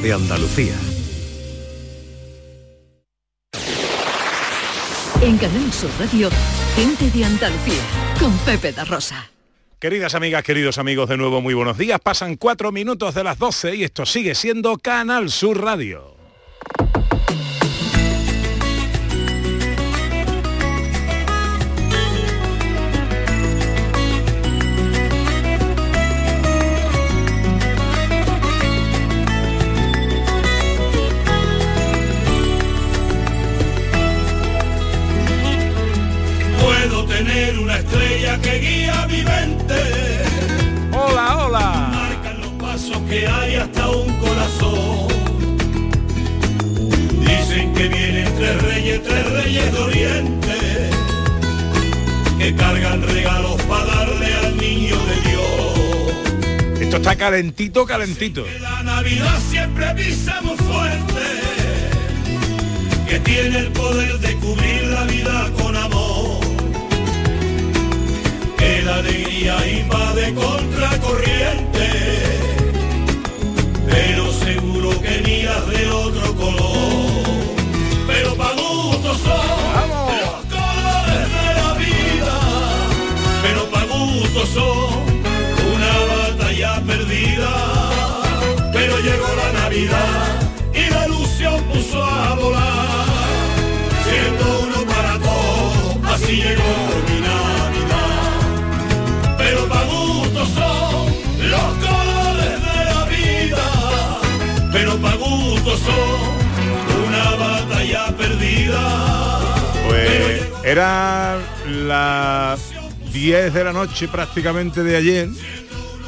de Andalucía. En Canal Sur Radio, gente de Andalucía, con Pepe da Rosa. Queridas amigas, queridos amigos, de nuevo muy buenos días. Pasan cuatro minutos de las 12 y esto sigue siendo Canal Sur Radio. Hay hasta un corazón. Dicen que vienen tres reyes, tres reyes de oriente. Que cargan regalos para darle al niño de Dios. Esto está calentito, calentito. La Navidad siempre pisa muy fuerte. Que tiene el poder de cubrir la vida con amor. Que la alegría invade contra corriente. Pero seguro que mías de otro color. Pero pa' gusto son los colores de la vida. Pero pa' gusto son una batalla perdida. Pero llegó la Navidad y la ilusión puso a volar. Siendo uno para todos, así llegó Pero pa' gusto son una batalla perdida. Pues era las 10 de la noche prácticamente de ayer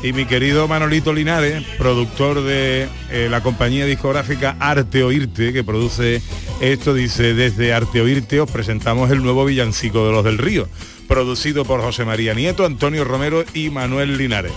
y mi querido Manolito Linares, productor de eh, la compañía discográfica Arte Oírte, que produce esto, dice, desde Arte Oírte os presentamos el nuevo villancico de los del Río, producido por José María Nieto, Antonio Romero y Manuel Linares.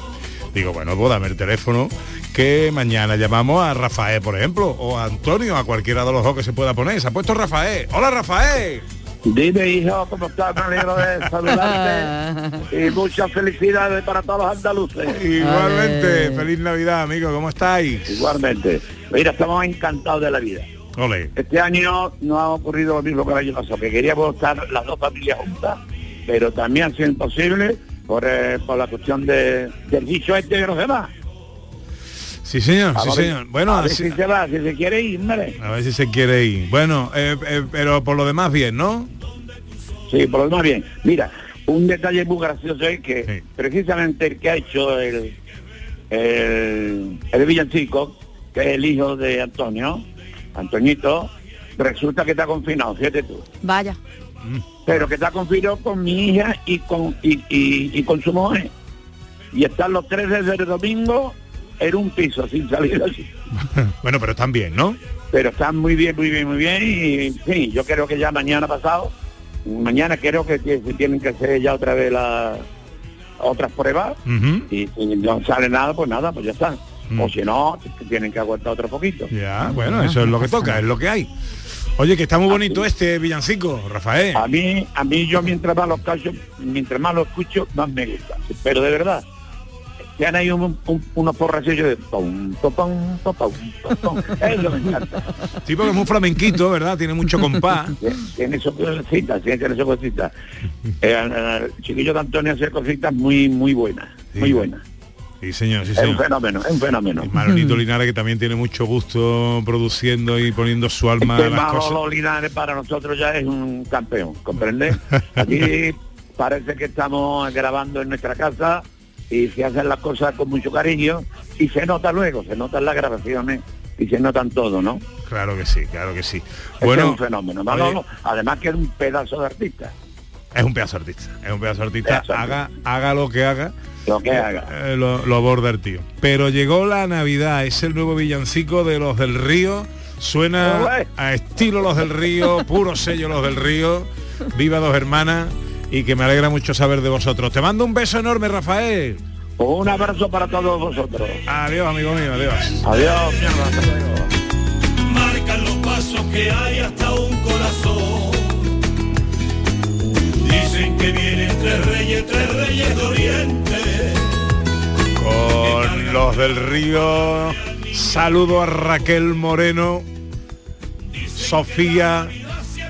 Digo, bueno, pues dame el teléfono que mañana llamamos a Rafael, por ejemplo, o a Antonio, a cualquiera de los dos que se pueda poner. Se ha puesto Rafael. Hola, Rafael. Dime, hijo, ¿cómo estás? Me alegro de saludarte y muchas felicidades para todos los andaluces. Igualmente, feliz Navidad, amigo, ¿cómo estáis? Igualmente. Mira, estamos encantados de la vida. Ole. Este año no ha ocurrido lo mismo que el año pasado, que queríamos estar las dos familias juntas, pero también ha sido imposible por, eh, por la cuestión de, del dicho este de los demás. Sí, señor, sí, ver- señor. Bueno, a ver así- si se va, si se quiere ir, a ver si se quiere ir. Bueno, eh, eh, pero por lo demás bien, ¿no? Sí, por lo demás bien. Mira, un detalle muy gracioso es que precisamente el que ha hecho el, el, el villancico, que es el hijo de Antonio, Antoñito, resulta que está confinado, fíjate tú. Vaya. Pero que está confinado con mi hija y con y, y- y con su mujer. Y están los tres desde el domingo en un piso sin salir así. bueno, pero están bien, ¿no? Pero están muy bien, muy bien, muy bien. Y sí, yo creo que ya mañana pasado, mañana creo que se tienen que hacer ya otra vez las otras pruebas. Y si no sale nada, pues nada, pues ya está. Mm. O si no, tienen que aguantar otro poquito. Ya, bueno, eso es lo que toca, es lo que hay. Oye, que está muy bonito este villancico, Rafael. A mí, a mí yo mientras más los cacho, mientras más lo escucho, más me gusta. Pero de verdad, te han ahí un, un- unos porracillos de pum, pum, pum. Eso me encanta. Sí, porque es muy flamenquito, ¿verdad? Tiene mucho compás. Tiene sus cositas, sí, tiene sus cositas. Eh, el chiquillo de Antonio hace cositas muy, muy buenas, muy buenas. Sí, señor, sí, Es un señor. fenómeno, es un fenómeno. Manolito Linares que también tiene mucho gusto produciendo y poniendo su alma Este a las Manolo cosas. Linares para nosotros ya es un campeón, ¿comprendes? Aquí parece que estamos grabando en nuestra casa y se hacen las cosas con mucho cariño y se nota luego, se notan las grabaciones y se notan todo, ¿no? Claro que sí, claro que sí. Este Bueno, es un fenómeno. Manolo, además que es un pedazo de artista. Es un pedazo artista, es un pedazo artista. Pedazo Haga, haga lo que haga. Lo que haga. eh, lo, lo aborda el tío. Pero llegó la Navidad, es el nuevo villancico de los del río. Suena a estilo los del río, puro sello los del río. Viva dos hermanas y que me alegra mucho saber de vosotros. Te mando un beso enorme, Rafael. Un abrazo para todos vosotros. Adiós, amigo mío, adiós. Adiós, mierda, hasta luego. marcan los pasos que hay hasta un corazón. Dicen que vienen tres reyes, tres reyes de oriente. Con los del río Saludo a Raquel Moreno, Sofía,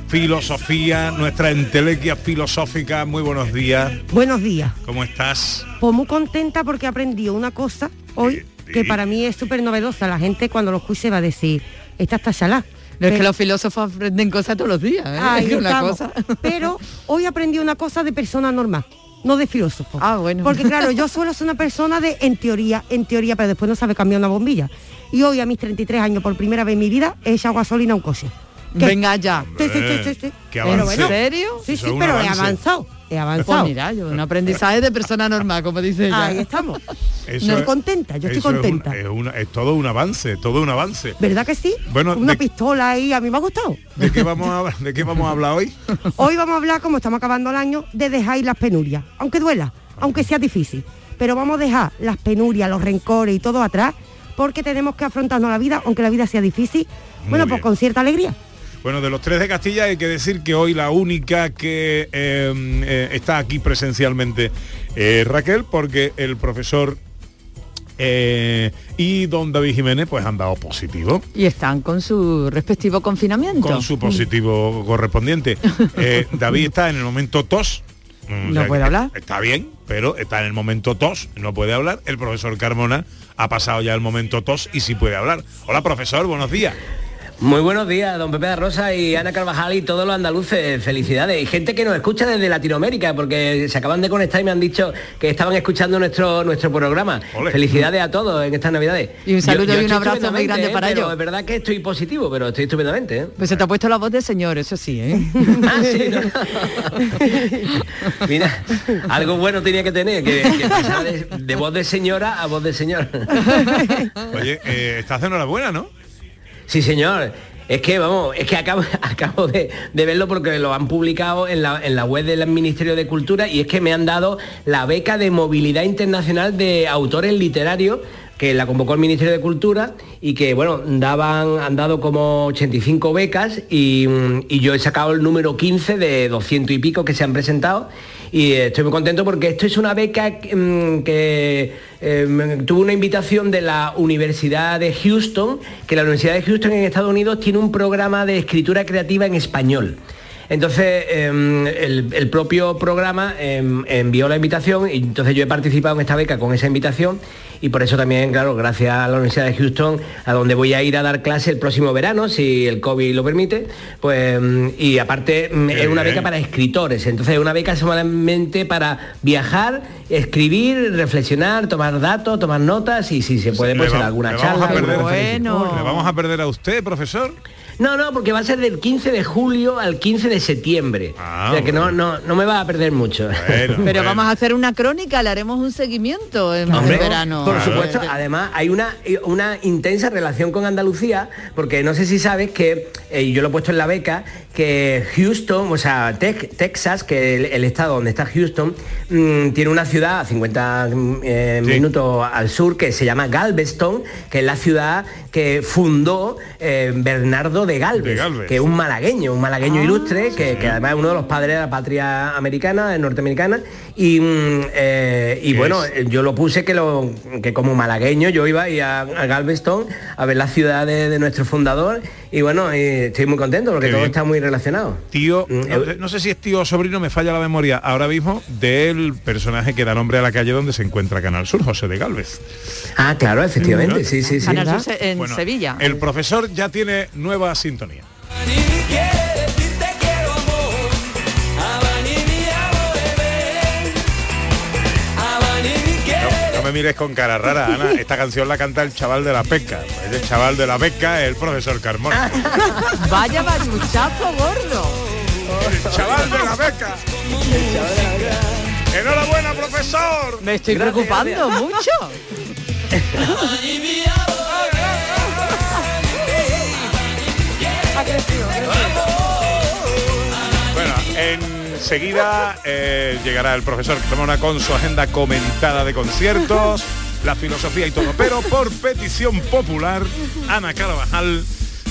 filosofía, nuestra entelequia filosófica. Muy buenos días. Buenos días. ¿Cómo estás? Pues muy contenta porque he aprendido una cosa hoy que para mí es súper novedosa. La gente cuando lo escuche va a decir, esta está chalá. No es que los filósofos aprenden cosas todos los días. ¿eh? Ahí Es una cosa. Pero hoy aprendí una cosa de persona normal, no de filósofo. Ah, bueno. Porque claro, yo suelo ser una persona de en teoría, en teoría, pero después no sabe cambiar una bombilla. Y hoy a mis 33 años, por primera vez en mi vida, he echado gasolina a un coche. ¿Qué? Venga ya. Sí, sí, sí, sí, sí. Qué. ¿En serio? Sí, sí, pero he avanzado. He avanzado. Pues mira, yo un aprendizaje de persona normal, como dice ella. Ahí estamos. Eso Estoy es- contenta, yo estoy eso es un- contenta. Es, una- es todo un avance, todo un avance. ¿Verdad que sí? Bueno, Una de- pistola ahí, a mí me ha gustado. ¿De qué vamos a, hablar- de qué vamos a hablar hoy? Hoy vamos a hablar, como estamos acabando el año, de dejar ir las penurias, aunque duela, aunque sea difícil. Pero vamos a dejar las penurias, los rencores y todo atrás, porque tenemos que afrontarnos la vida, aunque la vida sea difícil, Muy bueno, bien. pues con cierta alegría. Bueno, de los tres de Castilla hay que decir que hoy la única que eh, eh, está aquí presencialmente es Raquel, porque el profesor eh, y don David Jiménez pues han dado positivo. Y están con su respectivo confinamiento. Con su positivo correspondiente. Eh, David está en el momento tos. Mm, No puede hablar. Está bien, pero está en el momento tos, no puede hablar. El profesor Carmona ha pasado ya el momento tos y sí puede hablar. Hola profesor, buenos días. Muy buenos días, don Pepe de Rosa y Ana Carvajal y todos los andaluces. Felicidades. Y gente que nos escucha desde Latinoamérica, porque se acaban de conectar y me han dicho que estaban escuchando nuestro, nuestro programa. Ole. Felicidades a todos en estas navidades. Y un saludo y un estoy abrazo muy grande para ¿eh? ellos. Pero es verdad que estoy positivo, pero estoy estupendamente. ¿eh? Pues se te ha puesto la voz de señor, eso sí, ¿eh? Ah, sí, ¿no? Mira, algo bueno tenía que tener, que, que de, de voz de señora a voz de señor. Oye, eh, estás de enhorabuena, ¿no? Sí, señor. Es que, vamos, es que acabo, de, verlo porque lo han publicado en la, en la web del Ministerio de Cultura y es que me han dado la beca de movilidad internacional de autores literarios que la convocó el Ministerio de Cultura y que, bueno, daban, han dado como 85 becas y, mm, y yo he sacado el número 15 de 200 y pico que se han presentado y eh, estoy muy contento porque esto es una beca que, eh, tuvo una invitación de la Universidad de Houston, que la Universidad de Houston en Estados Unidos tiene un programa de escritura creativa en español. Entonces, eh, el, el propio programa eh, envió la invitación y entonces yo he participado en esta beca con esa invitación y por eso también, claro, gracias a la Universidad de Houston, a donde voy a ir a dar clase el próximo verano, si el COVID lo permite, pues, mm, y aparte Qué es una bien. beca para escritores, entonces es una beca solamente para viajar, escribir, reflexionar, tomar datos, tomar notas y si se puede, pues en alguna le vamos charla. a perder, alguna bueno. Le vamos a perder a usted, profesor. No, no, porque va a ser del 15 de julio al 15 de septiembre. Ah, o sea que no, bueno. no, no me va a perder mucho. Bueno, Pero bueno. vamos a hacer una crónica, le haremos un seguimiento en Hombre, el verano. Por Claro. supuesto, además hay una, una intensa relación con Andalucía, porque no sé si sabes que, eh, y yo lo he puesto en la beca, que Houston, o sea, Tex- Texas, que el, el estado donde está Houston, mm, tiene una ciudad a 50 mm, eh, Sí. minutos al sur que se llama Galveston, que es la ciudad que fundó eh, Bernardo de Galvez, De Galvez. que es un malagueño, un malagueño Ah. ilustre, que, que además es uno de los padres de la patria americana, norteamericana, y, mm, eh, y ¿Qué bueno, es? eh, yo lo puse que, lo, que como malagueño yo iba a, a Galveston a ver la ciudad de, de nuestro fundador y bueno, y estoy muy contento porque Qué todo bien. está muy relacionado. Tío, Mm, no, sé- no sé si es tío o sobrino, me falla la memoria ahora mismo, del personaje que da nombre a la calle donde se encuentra Canal Sur, José de Galvez. Ah, claro, efectivamente, sí, sí, sí. En Bueno, Sevilla. El profesor ya tiene nueva sintonía. No, no me mires con cara rara, Ana. Esta canción la canta el chaval de la pesca. El chaval de la pesca es el profesor Carmona. Vaya baruchazo gordo. El chaval de la pesca. Enhorabuena, profesor. Me estoy Gracias, preocupando mucho. enseguida eh, llegará el profesor Carmona con su agenda comentada de conciertos, la filosofía y todo. Pero por petición popular, Ana Carvajal,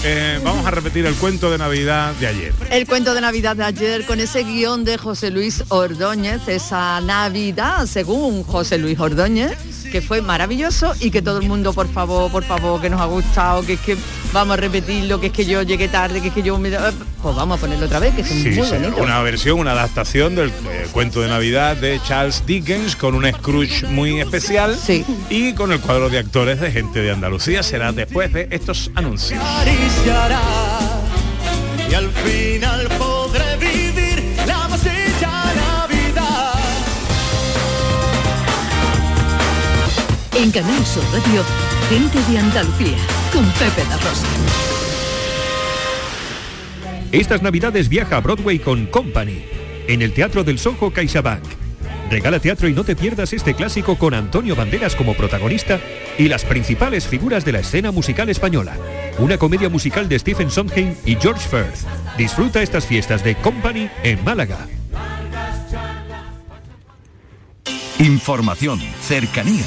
eh, vamos a repetir el cuento de Navidad de ayer. El cuento de Navidad de ayer con ese guion de José Luis Ordóñez, esa Navidad, según José Luis Ordóñez, que fue maravilloso y que todo el mundo, por favor, por favor, que nos ha gustado, que es que vamos a repetirlo, que es que yo llegué tarde, que es que yo me... Pues vamos a ponerlo otra vez, que es Sí, muy bonito. Una versión, una adaptación del eh, cuento de Navidad de Charles Dickens con un Scrooge muy especial Sí. y con el cuadro de actores de gente de Andalucía. Será después de estos anuncios. y al final En Canal Sur Radio, gente de Andalucía, con Pepe da Rosa. Estas navidades viaja a Broadway con Company, en el Teatro del Soho CaixaBank. Regala teatro y no te pierdas este clásico con Antonio Banderas como protagonista y las principales figuras de la escena musical española. Una comedia musical de Stephen Sondheim y George Firth. Disfruta estas fiestas de Company en Málaga. Información, cercanía,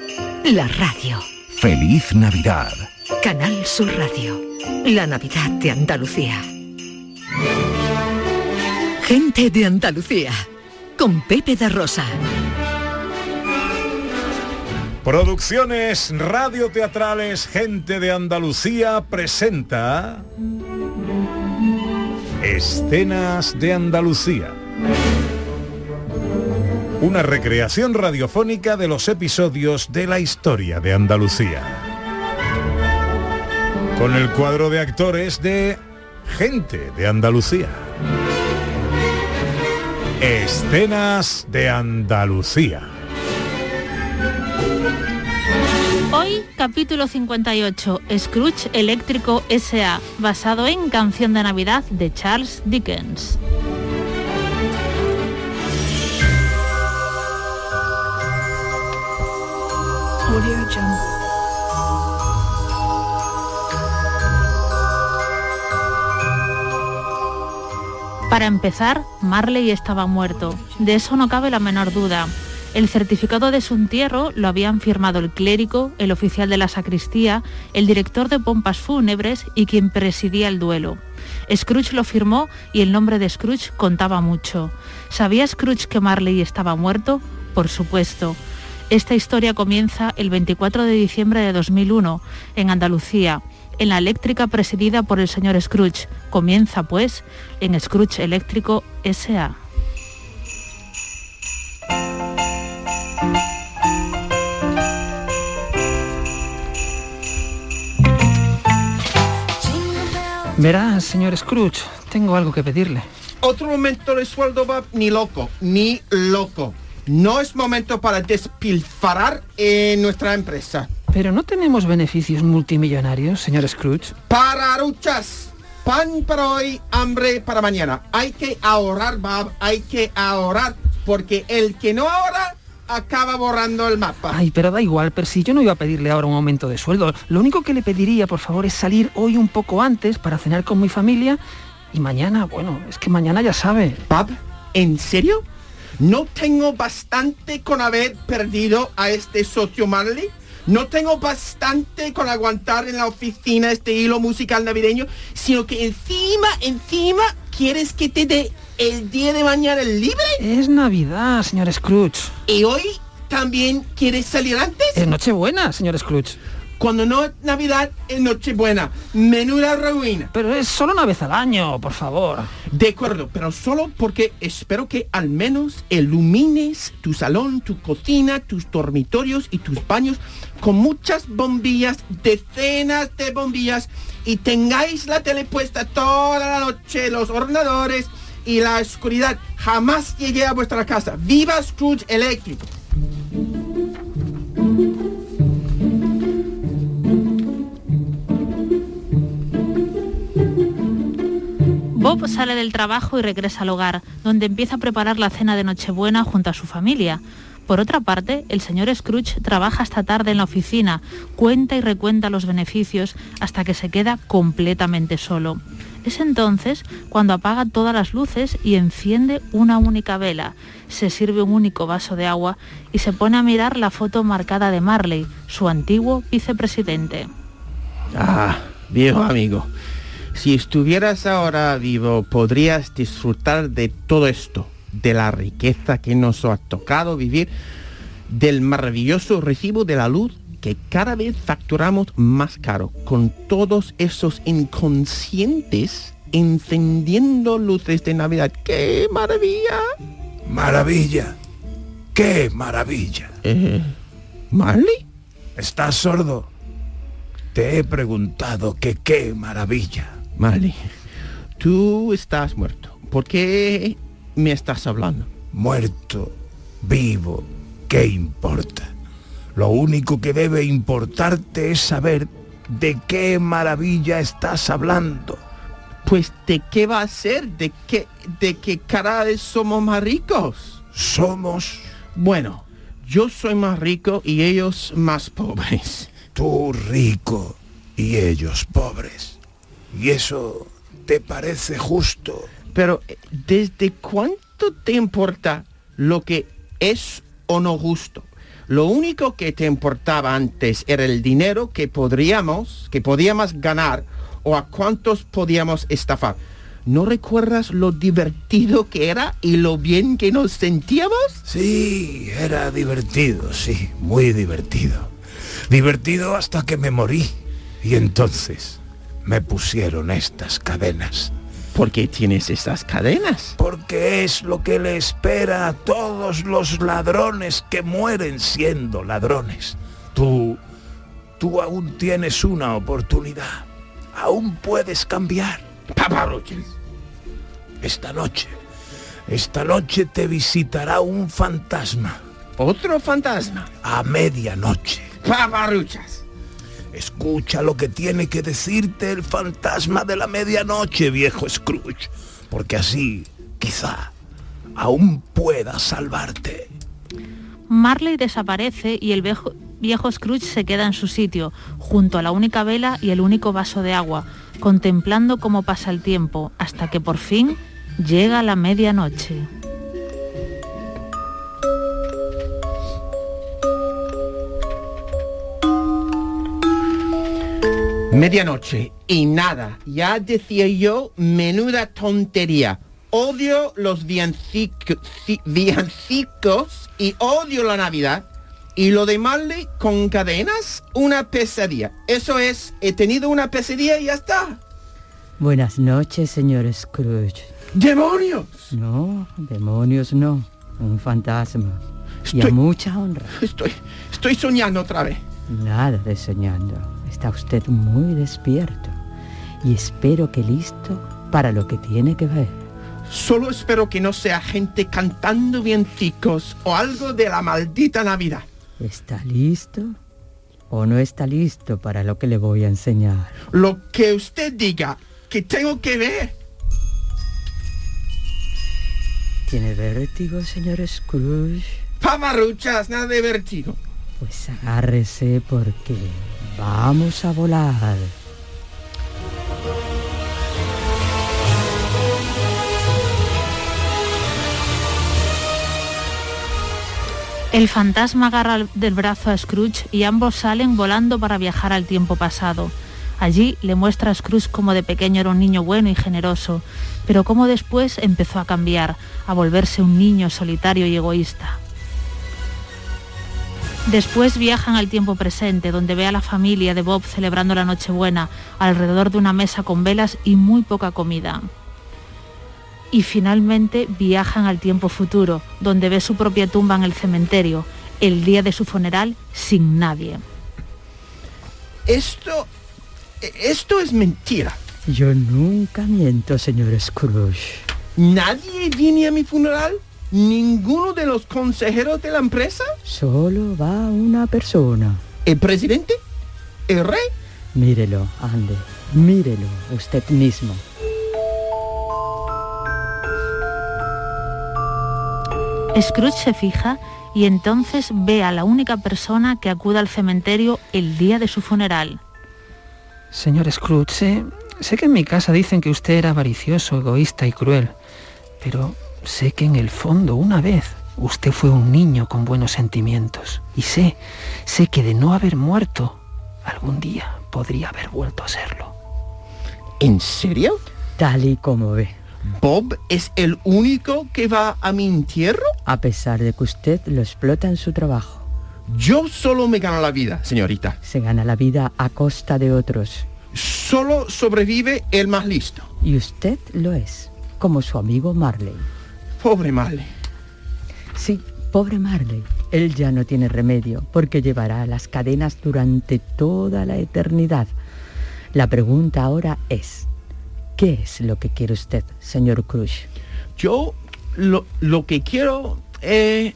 La radio. Feliz Navidad. Canal Sur Radio. La Navidad de Andalucía. Gente de Andalucía. Con Pepe da Rosa. Producciones radioteatrales Gente de Andalucía presenta Escenas de Andalucía. Una recreación radiofónica de los episodios de la historia de Andalucía. Con el cuadro de actores de Gente de Andalucía. Escenas de Andalucía. Hoy, capítulo 58, Scrooge Eléctrico S.A., basado en Canción de Navidad de Charles Dickens. Para empezar, Marley estaba muerto. De eso no cabe la menor duda. El certificado de su entierro lo habían firmado el clérigo, el oficial de la sacristía, el director de pompas fúnebres y quien presidía el duelo. Scrooge lo firmó y el nombre de Scrooge contaba mucho. ¿Sabía Scrooge que Marley estaba muerto? Por supuesto. Esta historia comienza el 24 de diciembre de 2001 en Andalucía, en la eléctrica presidida por el señor Scrooge. Comienza, pues, en Scrooge Eléctrico S.A. Verá, señor Scrooge, tengo algo que pedirle. Otro momento de sueldo, Bob, ni loco, ni loco. No es momento para despilfarrar en nuestra empresa. Pero no tenemos beneficios multimillonarios, señor Scrooge. Pararuchas. Pan para hoy, hambre para mañana. Hay que ahorrar, Bob, hay que ahorrar. Porque el que no ahorra acaba borrando el mapa. Ay, pero da igual, Percy, yo no iba a pedirle ahora un aumento de sueldo. Lo único que le pediría, por favor, es salir hoy un poco antes para cenar con mi familia. Y mañana, bueno, es que mañana ya sabe. Bob, ¿en serio? ¿No tengo bastante con haber perdido a este socio Marley? No tengo bastante con aguantar en la oficina este hilo musical navideño, sino que encima, encima, ¿quieres que te dé el día de mañana libre? Es Navidad, señor Scrooge. ¿Y hoy también quieres salir antes? Es Nochebuena, señor Scrooge. Cuando no es Navidad, es Nochebuena. Menuda ruina. Pero es solo una vez al año, por favor. De acuerdo, pero solo porque espero que al menos ilumines tu salón, tu cocina, tus dormitorios y tus baños con muchas bombillas, decenas de bombillas y tengáis la tele puesta toda la noche, los ordenadores y la oscuridad. Jamás llegué a vuestra casa. ¡Viva Scrooge eléctrico! Bob sale del trabajo y regresa al hogar, donde empieza a preparar la cena de Nochebuena junto a su familia. Por otra parte, el señor Scrooge trabaja hasta tarde en la oficina, cuenta y recuenta los beneficios hasta que se queda completamente solo. Es entonces cuando apaga todas las luces y enciende una única vela, se sirve un único vaso de agua y se pone a mirar la foto marcada de Marley, su antiguo vicepresidente. Ah, viejo amigo. Si estuvieras ahora vivo, podrías disfrutar de todo esto, de la riqueza que nos ha tocado vivir, del maravilloso recibo de la luz que cada vez facturamos más caro, con todos esos inconscientes encendiendo luces de Navidad. ¡Qué maravilla! Maravilla. ¡Qué maravilla! Eh, ¿Marley? ¿Estás sordo? Te he preguntado que qué maravilla. Marley, tú estás muerto. ¿Por qué me estás hablando? Muerto, vivo, ¿qué importa? Lo único que debe importarte es saber de qué maravilla estás hablando. Pues de qué va a ser, de qué, de qué cada vez somos más ricos. Somos. Bueno, yo soy más rico y ellos más pobres. Tú rico y ellos pobres. ¿Y eso te parece justo? Pero eh, ¿desde cuánto te importa lo que es o no justo? Lo único que te importaba antes era el dinero que podríamos, que podíamos ganar o a cuántos podíamos estafar. ¿No recuerdas lo divertido que era y lo bien que nos sentíamos? Sí, era divertido, sí, muy divertido. Divertido hasta que me morí. Y entonces me pusieron estas cadenas. ¿Por qué tienes estas cadenas? Porque es lo que le espera a todos los ladrones que mueren siendo ladrones. Tú, tú aún tienes una oportunidad. Aún puedes cambiar. Esta noche, esta noche te visitará un fantasma. ¿Otro fantasma? A medianoche. Paparruchas. Escucha lo que tiene que decirte el fantasma de la medianoche, viejo Scrooge, porque así, quizá, aún pueda salvarte. Marley desaparece y el viejo, viejo Scrooge se queda en su sitio, junto a la única vela y el único vaso de agua, contemplando cómo pasa el tiempo, hasta que por fin llega la medianoche. Medianoche y nada. Ya decía yo, menuda tontería. Odio los villancico- ci- villancicos y odio la Navidad. Y lo de Marley con cadenas, una pesadilla. Eso es, he tenido una pesadilla y ya está. Buenas noches, señor Scrooge. ¡Demonios! No, demonios no. Un fantasma. Y a Estoy- mucha honra. Estoy, estoy soñando otra vez. Nada de soñando. Está usted muy despierto. Y espero que listo para lo que tiene que ver. Solo espero que no sea gente cantando villancicos o algo de la maldita Navidad. ¿Está listo? ¿O no está listo para lo que le voy a enseñar? Lo que usted diga que tengo que ver. ¿Tiene vértigo, señor Scrooge? Pamarruchas, nada de vertigo. Pues agárrese porque vamos a volar. El fantasma agarra del brazo a Scrooge y ambos salen volando para viajar al tiempo pasado. Allí le muestra a Scrooge cómo de pequeño era un niño bueno y generoso, pero cómo después empezó a cambiar, a volverse un niño solitario y egoísta. Después viajan al tiempo presente, donde ve a la familia de Bob celebrando la Nochebuena, alrededor de una mesa con velas y muy poca comida. Y finalmente viajan al tiempo futuro, donde ve su propia tumba en el cementerio, el día de su funeral, sin nadie. Esto... Esto es mentira. Yo nunca miento, señor Scrooge. ¿Nadie viene a mi funeral? ¿Ninguno de los consejeros de la empresa? Solo va una persona. ¿El presidente? ¿El rey? Mírelo, ande, mírelo usted mismo. Scrooge se fija y entonces ve a la única persona que acude al cementerio el día de su funeral. Señor Scrooge, sé, sé que en mi casa dicen que usted era avaricioso, egoísta y cruel, pero sé que en el fondo una vez usted fue un niño con buenos sentimientos. Y sé, sé que de no haber muerto, algún día podría haber vuelto a serlo. ¿En serio? Tal y como ve. ¿Bob es el único que va a mi entierro? A pesar de que usted lo explota en su trabajo. Yo solo me gano la vida, señorita. Se gana la vida a costa de otros. Solo sobrevive el más listo. Y usted lo es, como su amigo Marley. Pobre Marley. Sí, pobre Marley. Él ya no tiene remedio porque llevará las cadenas durante toda la eternidad. La pregunta ahora es, ¿qué es lo que quiere usted, señor Cruz? Yo lo, lo que quiero eh,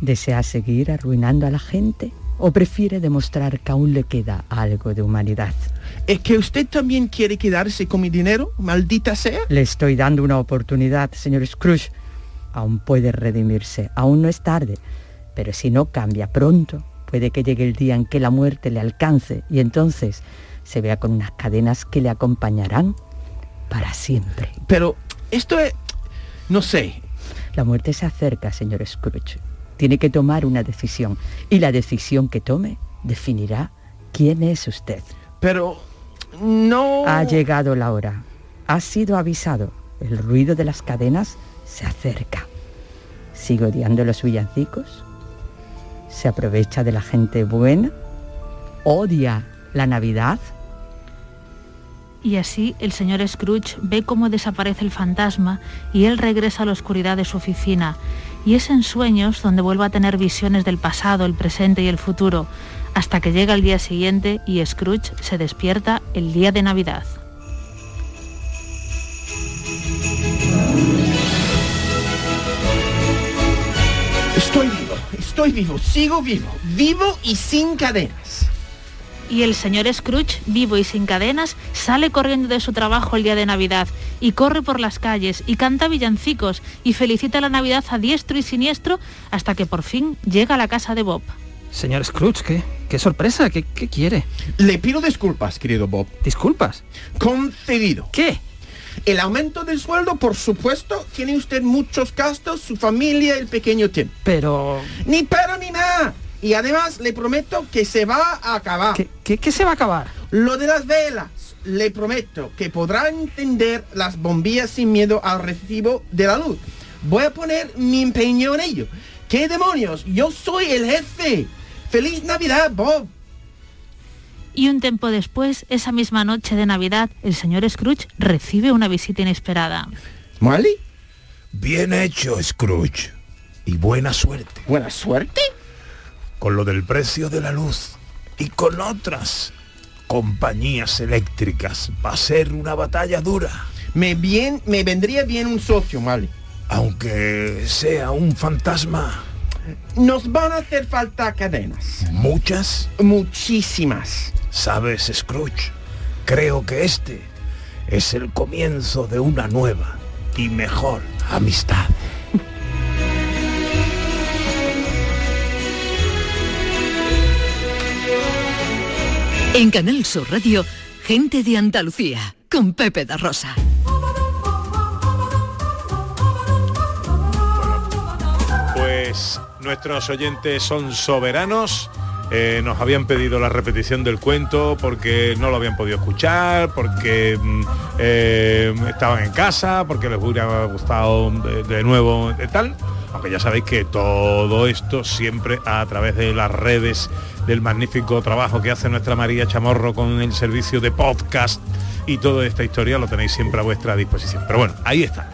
¿Desea seguir arruinando a la gente o prefiere demostrar que aún le queda algo de humanidad? ¿Es que usted también quiere quedarse con mi dinero, maldita sea? Le estoy dando una oportunidad, señor Scrooge. Aún puede redimirse, aún no es tarde. Pero si no cambia pronto, puede que llegue el día en que la muerte le alcance y entonces se vea con unas cadenas que le acompañarán para siempre. Pero esto es... no sé. La muerte se acerca, señor Scrooge. Tiene que tomar una decisión y la decisión que tome definirá quién es usted. Pero no... Ha llegado la hora. Ha sido avisado. El ruido de las cadenas se acerca. ¿Sigue odiando los villancicos? ¿Se aprovecha de la gente buena? ¿Odia la Navidad? Y así el señor Scrooge ve cómo desaparece el fantasma y él regresa a la oscuridad de su oficina. Y es en sueños donde vuelve a tener visiones del pasado, el presente y el futuro, hasta que llega el día siguiente y Scrooge se despierta el día de Navidad. Estoy vivo, sigo vivo, vivo y sin cadenas. Y el señor Scrooge, vivo y sin cadenas, sale corriendo de su trabajo el día de Navidad y corre por las calles y canta villancicos y felicita la Navidad a diestro y siniestro hasta que por fin llega a la casa de Bob. Señor Scrooge, ¿qué, qué sorpresa? ¿Qué, ¿Qué quiere? Le pido disculpas, querido Bob. ¿Disculpas? Concedido. ¿Qué? El aumento del sueldo, por supuesto, tiene usted muchos gastos, su familia, el pequeño Tim. Pero... Ni pero ni nada. Y además le prometo que se va a acabar. ¿Qué, qué, qué se va a acabar? Lo de las velas. Le prometo que podrá encender las bombillas sin miedo al recibo de la luz. Voy a poner mi empeño en ello. ¿Qué demonios? Yo soy el jefe. ¡Feliz Navidad, Bob! Y un tiempo después, esa misma noche de Navidad, el señor Scrooge recibe una visita inesperada. ¿Molly? Bien hecho, Scrooge. Y buena suerte. ¿Buena suerte? Con lo del precio de la luz y con otras compañías eléctricas. Va a ser una batalla dura. Me, bien, me vendría bien un socio, Molly. Aunque sea un fantasma. Nos van a hacer falta cadenas. ¿Muchas? Muchísimas. ¿Sabes, Scrooge? Creo que este es el comienzo de una nueva y mejor amistad. En Canal Sur Radio, Gente de Andalucía, con Pepe da Rosa. Pues nuestros oyentes son soberanos. Eh, nos habían pedido la repetición del cuento porque no lo habían podido escuchar, porque mm, eh, estaban en casa, porque les hubiera gustado de, de nuevo de tal. Aunque ya sabéis que todo esto siempre a través de las redes del magnífico trabajo que hace nuestra María Chamorro con el servicio de podcast y toda esta historia lo tenéis siempre a vuestra disposición. Pero bueno, ahí está.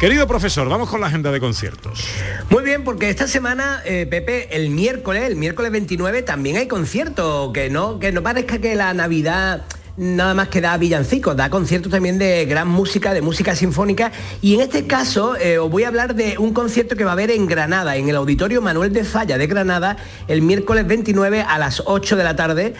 Querido profesor, vamos con la agenda de conciertos. Muy bien, porque esta semana, eh, Pepe, el miércoles, el miércoles 29, también hay concierto. Que no, que no parezca que la Navidad nada más que da villancicos, da conciertos también de gran música, de música sinfónica. Y en este caso eh, os voy a hablar de un concierto que va a haber en Granada, en el Auditorio Manuel de Falla de Granada, el miércoles 29 a las 8 de la tarde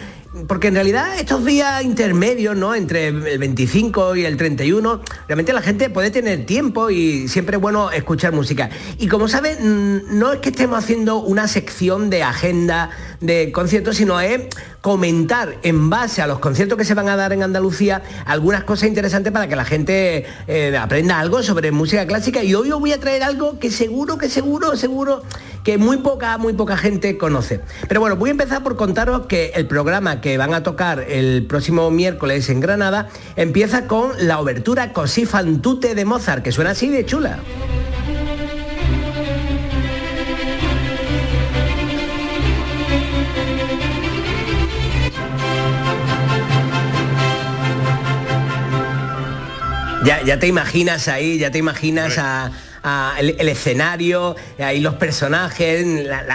porque en realidad estos días intermedios, ¿no? Entre el 25 y el 31, realmente la gente puede tener tiempo y siempre es bueno escuchar música. Y como saben, no es que estemos haciendo una sección de agenda de conciertos, sino es comentar en base a los conciertos que se van a dar en Andalucía algunas cosas interesantes para que la gente eh, aprenda algo sobre música clásica. Y hoy os voy a traer algo que seguro, que seguro, seguro que muy poca, muy poca gente conoce. Pero bueno, voy a empezar por contaros que el programa que van a tocar el próximo miércoles en Granada empieza con la obertura Così fan tutte de Mozart, que suena así de chula. Ya, ya te imaginas ahí, ya te imaginas a, el, escenario, ahí los personajes,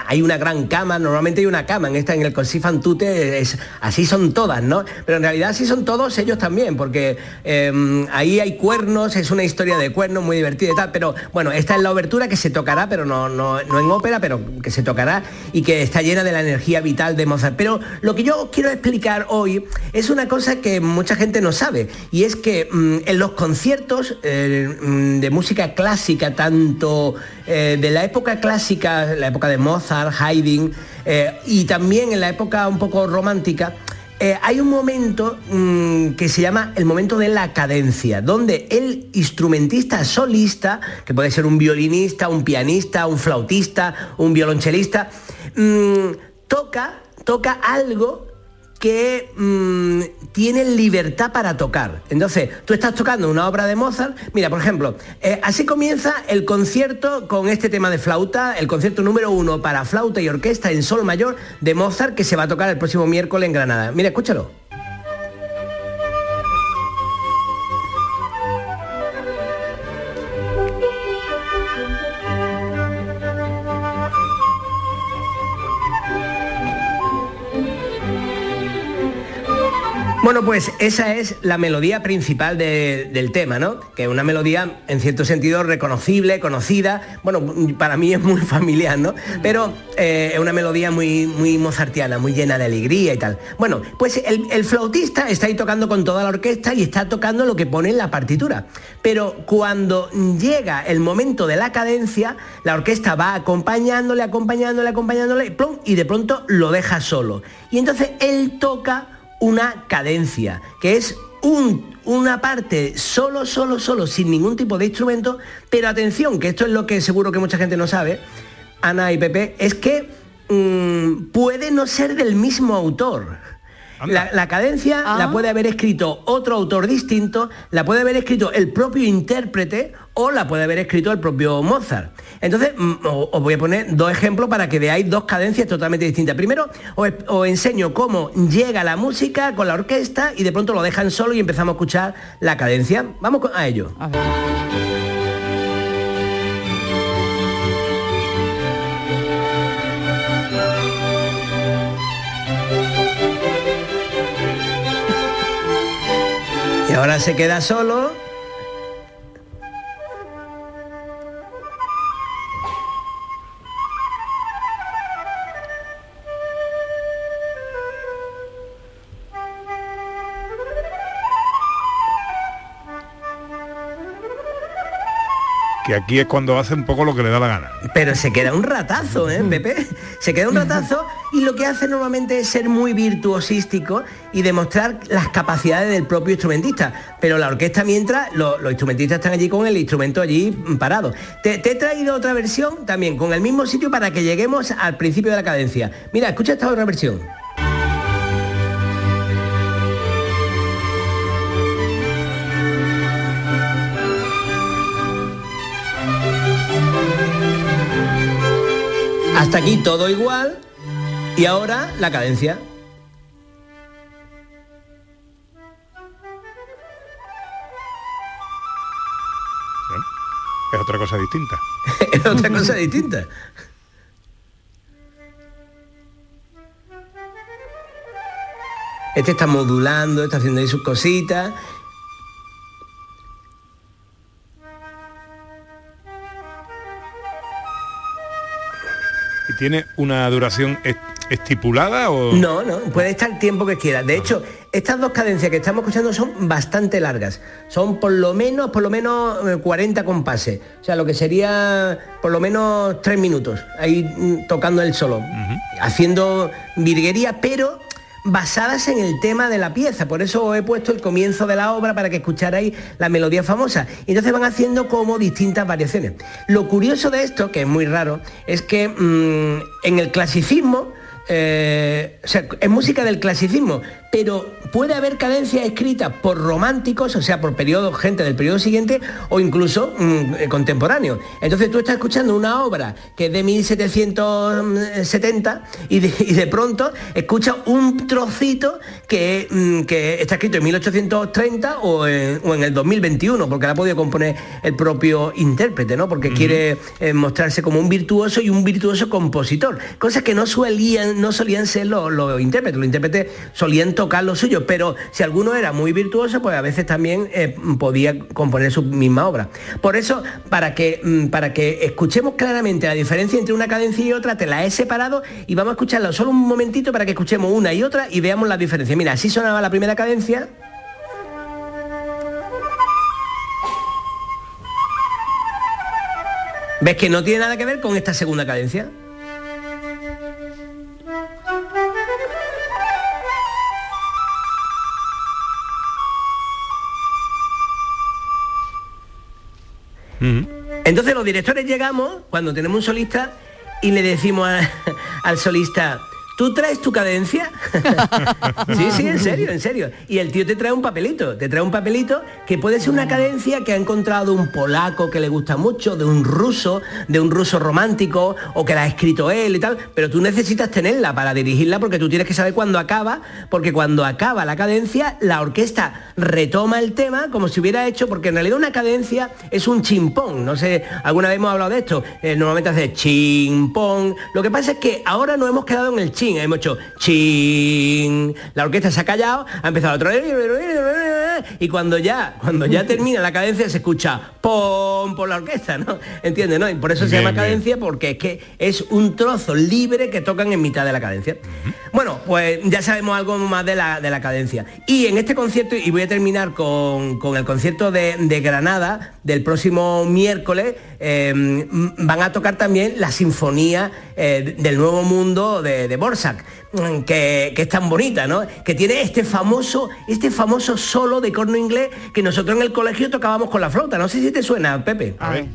hay una gran cama, normalmente hay una cama, en esta en el Così fan tutte, es, así son todas, ¿no? Pero en realidad así son todos ellos también, porque eh, ahí hay cuernos, es una historia de cuernos muy divertida y tal, pero bueno, esta es la obertura que se tocará, pero no, no, no en ópera, pero que se tocará y que está llena de la energía vital de Mozart. Pero lo que yo quiero explicar hoy es una cosa que mucha gente no sabe, y es que mm, en los conciertos eh, mm, de música clásica, tanto eh, de la época clásica, la época de Mozart, Haydn, eh, y también en la época un poco romántica, eh, hay un momento mm, que se llama el momento de la cadencia, donde el instrumentista solista, que puede ser un violinista, un pianista, un flautista, un violonchelista, mm, toca, toca algo que mm, tiene libertad para tocar. Entonces, tú estás tocando una obra de Mozart, mira, por ejemplo, eh, así comienza el concierto con este tema de flauta, el concierto número uno para flauta y orquesta en sol mayor de Mozart que se va a tocar el próximo miércoles en Granada. Mira, escúchalo. Bueno, pues esa es la melodía principal de- del tema, ¿no? Que es una melodía en cierto sentido reconocible, conocida. Bueno, para mí es muy familiar, ¿no? Pero eh, es una melodía muy, muy mozartiana, muy llena de alegría y tal. Bueno, pues el, flautista está ahí tocando con toda la orquesta y está tocando lo que pone en la partitura. Pero cuando llega el momento de la cadencia, la orquesta va acompañándole, acompañándole, acompañándole, y de pronto lo deja solo. Y entonces él toca una cadencia, que es un- una parte solo, solo, solo, sin ningún tipo de instrumento, pero atención, que esto es lo que seguro que mucha gente no sabe, Ana y Pepe, es que mm, puede no ser del mismo autor. La, la cadencia la puede haber escrito otro autor distinto, la puede haber escrito el propio intérprete o la puede haber escrito el propio Mozart. Entonces, mm, os voy a poner dos ejemplos para que veáis dos cadencias totalmente distintas. Primero, os, os enseño cómo llega la música con la orquesta y de pronto lo dejan solo y empezamos a escuchar la cadencia. Vamos a ello. Y ahora se queda solo. Que aquí es cuando hace un poco lo que le da la gana. Pero se queda un ratazo, ¿eh, Pepe? Se queda un ratazo y lo que hace normalmente es ser muy virtuosístico y demostrar las capacidades del propio instrumentista. Pero la orquesta mientras, lo- los instrumentistas están allí con el instrumento allí parado. Te, te he traído otra versión también con el mismo sitio para que lleguemos al principio de la cadencia. Mira, escucha esta otra versión. Hasta aquí todo igual y ahora la cadencia. Es otra cosa distinta. es otra cosa distinta. Este está modulando, está haciendo ahí sus cositas. Tiene una duración est- estipulada o...? No, no, puede estar el tiempo que quiera. De hecho, estas dos cadencias que estamos escuchando son bastante largas. Son por lo menos, por lo menos eh, 40 compases. O sea, lo que sería por lo menos 3 minutos ahí mm, tocando el solo. Haciendo virguería, pero basadas en el tema de la pieza. Por eso he puesto el comienzo de la obra para que escucharais la melodía famosa. Y entonces van haciendo como distintas variaciones. Lo curioso de esto, que es muy raro, es que mm, en el clasicismo eh, o sea, es música del clasicismo, pero puede haber cadencias escritas por románticos, o sea, por periodos, gente del periodo siguiente o incluso mm, eh, contemporáneo. Entonces tú estás escuchando una obra que es de 1770 y de, y de pronto escuchas un trocito que, mm, que está escrito en 1830 o en, o en el 2021, porque la ha podido componer el propio intérprete, ¿no? Porque quiere eh, mostrarse como un virtuoso y un virtuoso compositor, cosas que no solían, no solían ser los, los intérpretes. Los intérpretes solían tocar lo suyo, pero si alguno era muy virtuoso, pues a veces también eh, podía componer su misma obra. Por eso, para que, mm, para que escuchemos claramente la diferencia entre una cadencia y otra, te la he separado y vamos a escucharla solo un momentito para que escuchemos una y otra y veamos la diferencia. Mira, así sonaba la primera cadencia. ¿Ves que no tiene nada que ver con esta segunda cadencia? Entonces los directores llegamos, cuando tenemos un solista, y le decimos al solista, ¿tú traes tu cadencia? sí, sí, en serio, en serio. Y el tío te trae un papelito, te trae un papelito que puede ser una cadencia que ha encontrado un polaco que le gusta mucho, de un ruso, de un ruso romántico, o que la ha escrito él y tal, pero tú necesitas tenerla para dirigirla porque tú tienes que saber cuándo acaba, porque cuando acaba la cadencia, la orquesta retoma el tema como si hubiera hecho, porque en realidad una cadencia es un chimpón, no sé, alguna vez hemos hablado de esto, eh, normalmente hace chimpón, lo que pasa es que ahora no hemos quedado en el chin, hemos hecho chin, la orquesta se ha callado, ha empezado otra vez, y cuando ya, cuando ya termina la cadencia se escucha pom por la orquesta, ¿no? ¿Entiendes? ¿no? Y por eso se Bien, llama bien. cadencia porque es que es un trozo libre que tocan en mitad de la cadencia. Bueno, pues ya sabemos algo más de la, de la cadencia. Y en este concierto, y voy a terminar con, con el concierto de, de Granada del próximo miércoles, eh, van a tocar también la sinfonía eh, del Nuevo Mundo de, de mm, que, que es tan bonita, ¿no? Que tiene este famoso, este famoso solo de corno inglés que nosotros en el colegio tocábamos con la flauta. No sé si te suena, Pepe. A ver.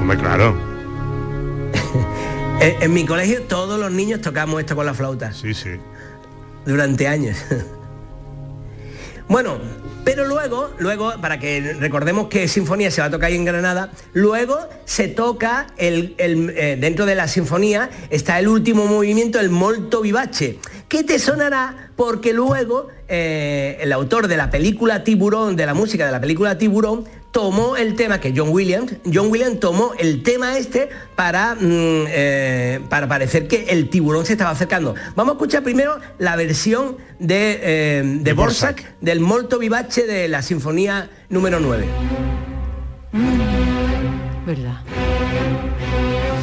Hombre, claro. En, en mi colegio todos los niños tocamos esto con la flauta. Sí, sí. Durante años. bueno, pero luego, luego, para que recordemos que Sinfonía se va a tocar en Granada, luego se toca el, el, eh, dentro de la sinfonía está el último movimiento, el molto vivace, que te sonará porque luego eh, el autor de la película Tiburón, de la música de la película Tiburón, tomó el tema que John Williams, John Williams tomó el tema este para, mm, eh, para parecer que el tiburón se estaba acercando. Vamos a escuchar primero la versión de, eh, de, De Borsak, Borsak. del Molto Vivace de la Sinfonía número 9. ¿Verdad?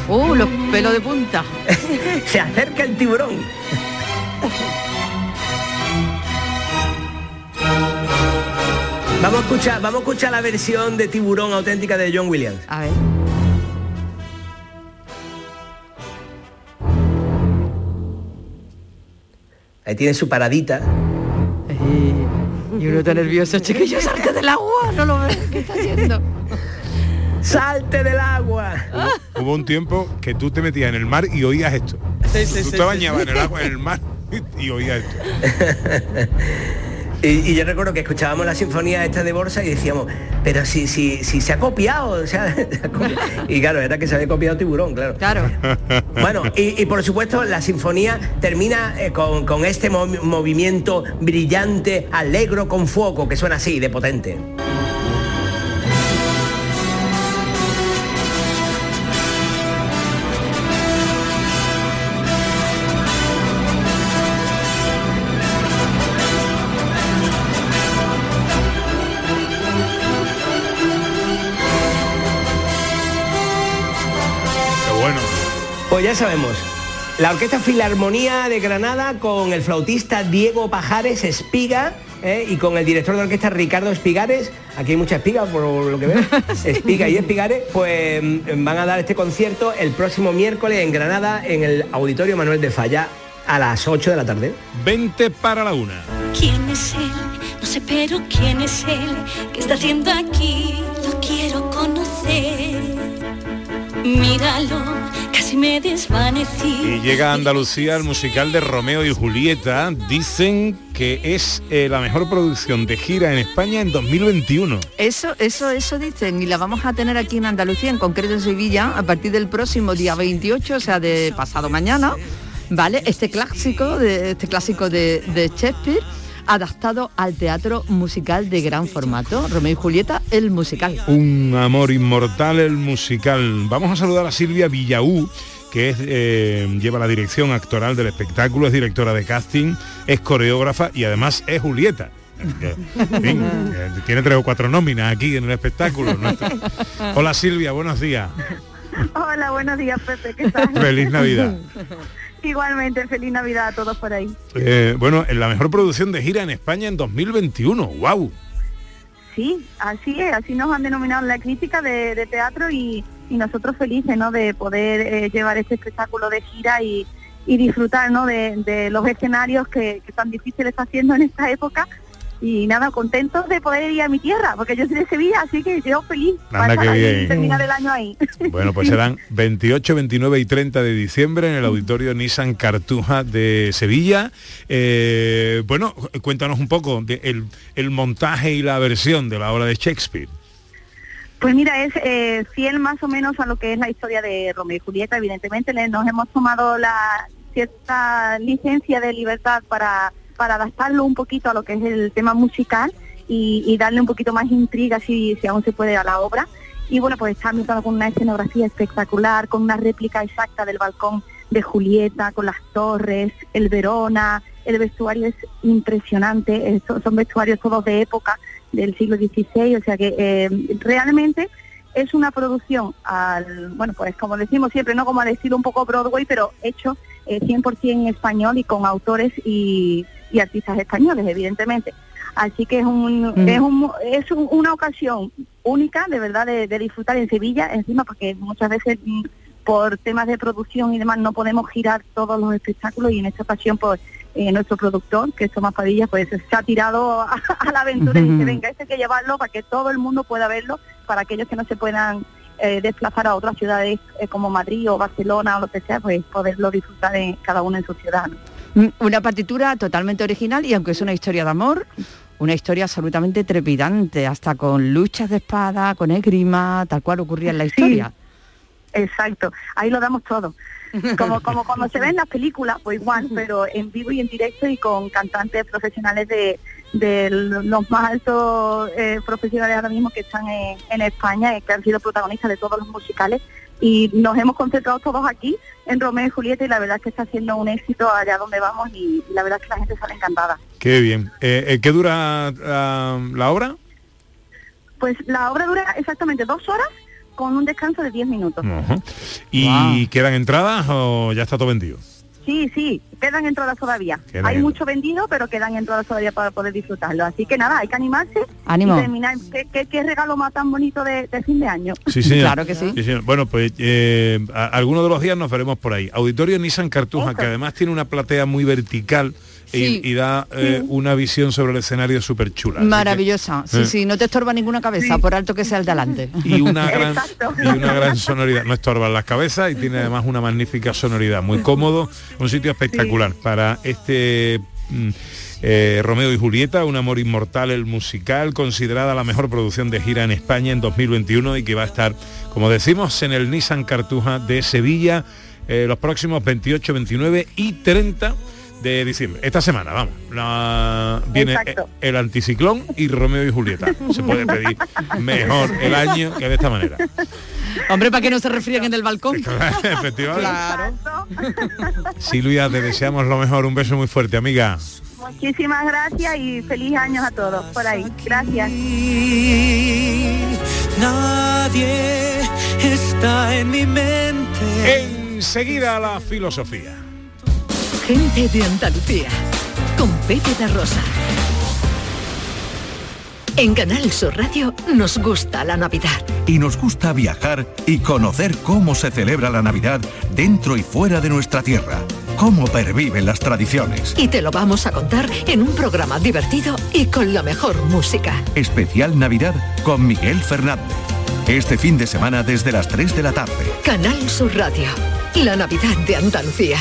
¡Uh, los pelos de punta! se acerca el tiburón. Vamos a escuchar, vamos a escuchar la versión de tiburón auténtica de John Williams. A ver. Ahí tiene su paradita. Y uno está nervioso, chiquillo, salte del agua, no lo ves, ¿qué está haciendo? ¡Salte del agua! Hubo un tiempo que tú te metías en el mar y oías esto. Sí, sí, tú sí, te sí, bañabas sí. en el agua, en el mar y oías esto. Y, y yo recuerdo que escuchábamos la sinfonía esta de Borsa y decíamos, pero si, si, si se ha copiado, o sea, se ha copiado". y claro, era que se había copiado tiburón, claro. Claro. Bueno, y, y por supuesto la sinfonía termina eh, con, con este mo- movimiento brillante, alegro con fuego, que suena así, de potente. Ya sabemos. La Orquesta Filarmonía de Granada con el flautista Diego Pajares Espiga ¿eh? y con el director de orquesta Ricardo Espigares, aquí hay mucha espiga por lo que veo, Espiga y Espigares, pues mm, van a dar este concierto el próximo miércoles en Granada en el Auditorio Manuel de Falla a las 8 de la tarde. 20 para la una. ¿Quién es él? No sé, pero ¿quién es él? ¿Qué está haciendo aquí? Lo quiero conocer. Míralo, casi me desvanecí. Y llega a Andalucía el musical de Romeo y Julieta. Dicen que es eh, la mejor producción de gira en España en 2021. Eso, eso, eso dicen, y la vamos a tener aquí en Andalucía, en concreto en Sevilla, a partir del próximo día 28, o sea, de pasado mañana, ¿vale? Este clásico, de, este clásico de, de Shakespeare, adaptado al teatro musical de gran formato, Romeo y Julieta, el musical. Un amor inmortal el musical. Vamos a saludar a Silvia Villaú que es, eh, lleva la dirección actoral del espectáculo, es directora de casting, es coreógrafa y además es Julieta. Que, en fin, que tiene tres o cuatro nóminas aquí en el espectáculo. nuestro. Hola Silvia, buenos días. Hola, buenos días, Pepe. ¿Qué tal? Feliz Navidad. Igualmente, feliz Navidad a todos por ahí. Eh, bueno, en la mejor producción de gira en España en 2021. ¡Wow! Sí, así es, así nos han denominado la crítica de, de teatro y, y nosotros felices, ¿no? De poder eh, llevar este espectáculo de gira y, y disfrutar, ¿no? De, de los escenarios que, que tan difícil está haciendo en esta época y nada, contentos de poder ir a mi tierra, porque yo soy de Sevilla, así que yo feliz Anda, para ahí bien. terminar el año ahí. Bueno, pues serán 28, 29 y 30 de diciembre en el auditorio Nissan Cartuja de Sevilla. Eh, bueno, cuéntanos un poco de el, el montaje y la versión de la obra de Shakespeare. Pues mira, es eh, fiel más o menos a lo que es la historia de Romeo y Julieta. Evidentemente le- nos hemos tomado la cierta licencia de libertad para, para adaptarlo un poquito a lo que es el tema musical y, y darle un poquito más intriga si, si aún se puede a la obra. Y bueno, pues está ambientado con una escenografía espectacular, con una réplica exacta del balcón de Julieta, con las torres, el Verona, el vestuario es impresionante, son vestuarios todos de época del siglo XVI, o sea que eh, realmente es una producción al, bueno, pues como decimos siempre, no como al estilo un poco Broadway, pero hecho eh, 100% en español y con autores y, y artistas españoles, evidentemente. Así que es un, es, un, es un- una ocasión única, de verdad, de, de disfrutar en Sevilla, encima porque muchas veces mm, por temas de producción y demás no podemos girar todos los espectáculos y en esta ocasión pues eh, nuestro productor, que es Tomás Padilla, pues se ha tirado a, a la aventura y dice, venga, este hay que llevarlo para que todo el mundo pueda verlo, para aquellos que no se puedan eh, desplazar a otras ciudades eh, como Madrid o Barcelona o lo que sea, pues poderlo disfrutar en, cada uno en su ciudad. ¿no? Mm, Una partitura totalmente original y aunque es una historia de amor, una historia absolutamente trepidante, hasta con luchas de espada, con esgrima, tal cual ocurría en la historia. Exacto, ahí lo damos todo. Como, como cuando se ve en las películas, pues igual, pero en vivo y en directo y con cantantes profesionales de, de los más altos eh, profesionales ahora mismo que están en, en España y que han sido protagonistas de todos los musicales. Y nos hemos concentrado todos aquí en Romeo y Julieta y la verdad es que está siendo un éxito allá donde vamos y, y la verdad es que la gente sale encantada. Qué bien. Eh, eh, ¿Qué dura ah, la obra? Pues la obra dura exactamente dos horas con un descanso de 10 minutos. ¿Y quedan entradas o ya está todo vendido? Sí, sí, quedan entradas todavía. Quedan hay en- mucho vendido, pero quedan entradas todavía para poder disfrutarlo. Así que nada, hay que animarse Ánimo. y terminar. ¿Qué, qué, qué regalo más tan bonito de, de fin de año? Sí, señor. Sí, señor. Bueno, pues eh, algunos de los días nos veremos por ahí. Auditorio Nissan Cartuja, que además tiene una platea muy vertical Sí. y da eh, Sí. una visión sobre el escenario súper chula. Así que- Maravillosa. Sí, Eh. sí, no te estorba ninguna cabeza, por alto que sea el de adelante. y una gran y una gran sonoridad no estorban las cabezas y tiene además una magnífica sonoridad muy cómodo un sitio espectacular para este mm, eh, Romeo y Julieta un amor inmortal el musical considerada la mejor producción de gira en España en 2021 y que va a estar como decimos en el Nissan Cartuja de Sevilla eh, los próximos 28 29 y 30 de diciembre. Esta semana, vamos. La- viene Exacto. el anticiclón y Romeo y Julieta. Se puede pedir mejor el año que de esta manera. Hombre, para que no se refrieguen del balcón. Efectivamente. Claro. Silvia, te deseamos lo mejor. Un beso muy fuerte, amiga. Muchísimas gracias y feliz años a todos por ahí. Gracias. Nadie está en mi mente. Enseguida la filosofía. Gente de Andalucía, con Pepe da Rosa. En Canal Sur Radio nos gusta la Navidad. Y nos gusta viajar y conocer cómo se celebra la Navidad dentro y fuera de nuestra tierra. Cómo perviven las tradiciones. Y te lo vamos a contar en un programa divertido y con la mejor música. Especial Navidad con Miguel Fernández. Este fin de semana desde las 3 de la tarde. Canal Sur Radio, la Navidad de Andalucía.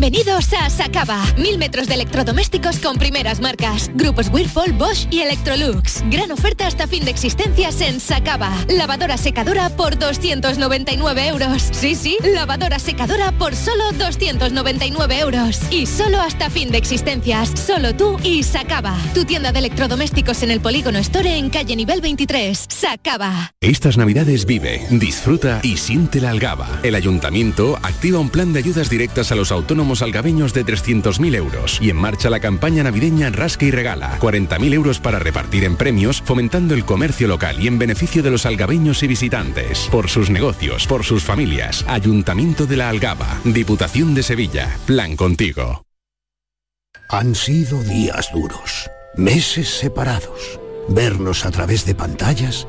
Bienvenidos a Sacaba. Mil metros de electrodomésticos con primeras marcas. Grupos Whirlpool, Bosch y Electrolux. Gran oferta hasta fin de existencias en Sacaba. Lavadora secadora por 299 euros. Sí, sí, lavadora secadora por solo 299 euros. Y solo hasta fin de existencias. Solo tú y Sacaba. Tu tienda de electrodomésticos en el Polígono Store en calle nivel 23. Sacaba. Estas navidades vive, disfruta y siente la algaba. El ayuntamiento activa un plan de ayudas directas a los autónomos algabeños de 300.000 euros y en marcha la campaña navideña Rasca y Regala. 40.000 euros para repartir en premios, fomentando el comercio local y en beneficio de los algabeños y visitantes. Por sus negocios, por sus familias. Ayuntamiento de la Algaba. Diputación de Sevilla. Plan contigo. Han sido días duros, meses separados, vernos a través de pantallas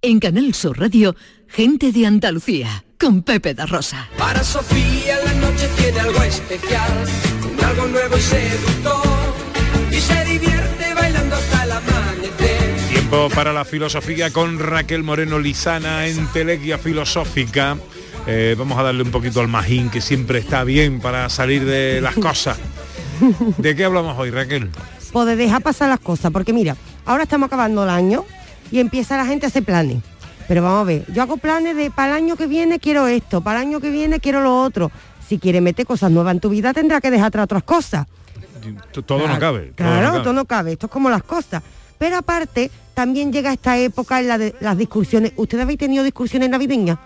En Canal Sur Radio, gente de Andalucía, con Pepe da Rosa. Para Sofía la noche tiene algo especial, con algo nuevo y seductor, y se divierte bailando hasta el amanecer. Tiempo para la filosofía con Raquel Moreno Lizana en Telequia Filosófica. Eh, vamos a darle un poquito al majín, que siempre está bien para salir de las cosas. ¿De qué hablamos hoy, Raquel? Pues de dejar pasar las cosas, porque mira, ahora estamos acabando el año y empieza la gente a hacer planes. Pero vamos a ver, yo hago planes de para el año que viene quiero esto, para el año que viene quiero lo otro. Si quieres meter cosas nuevas en tu vida tendrá que dejar atrás otras cosas. Todo no cabe. todo Claro, no cabe. todo no cabe, esto es como las cosas. Pero aparte, también llega esta época en la de las discusiones. ¿Ustedes habéis tenido discusiones navideñas?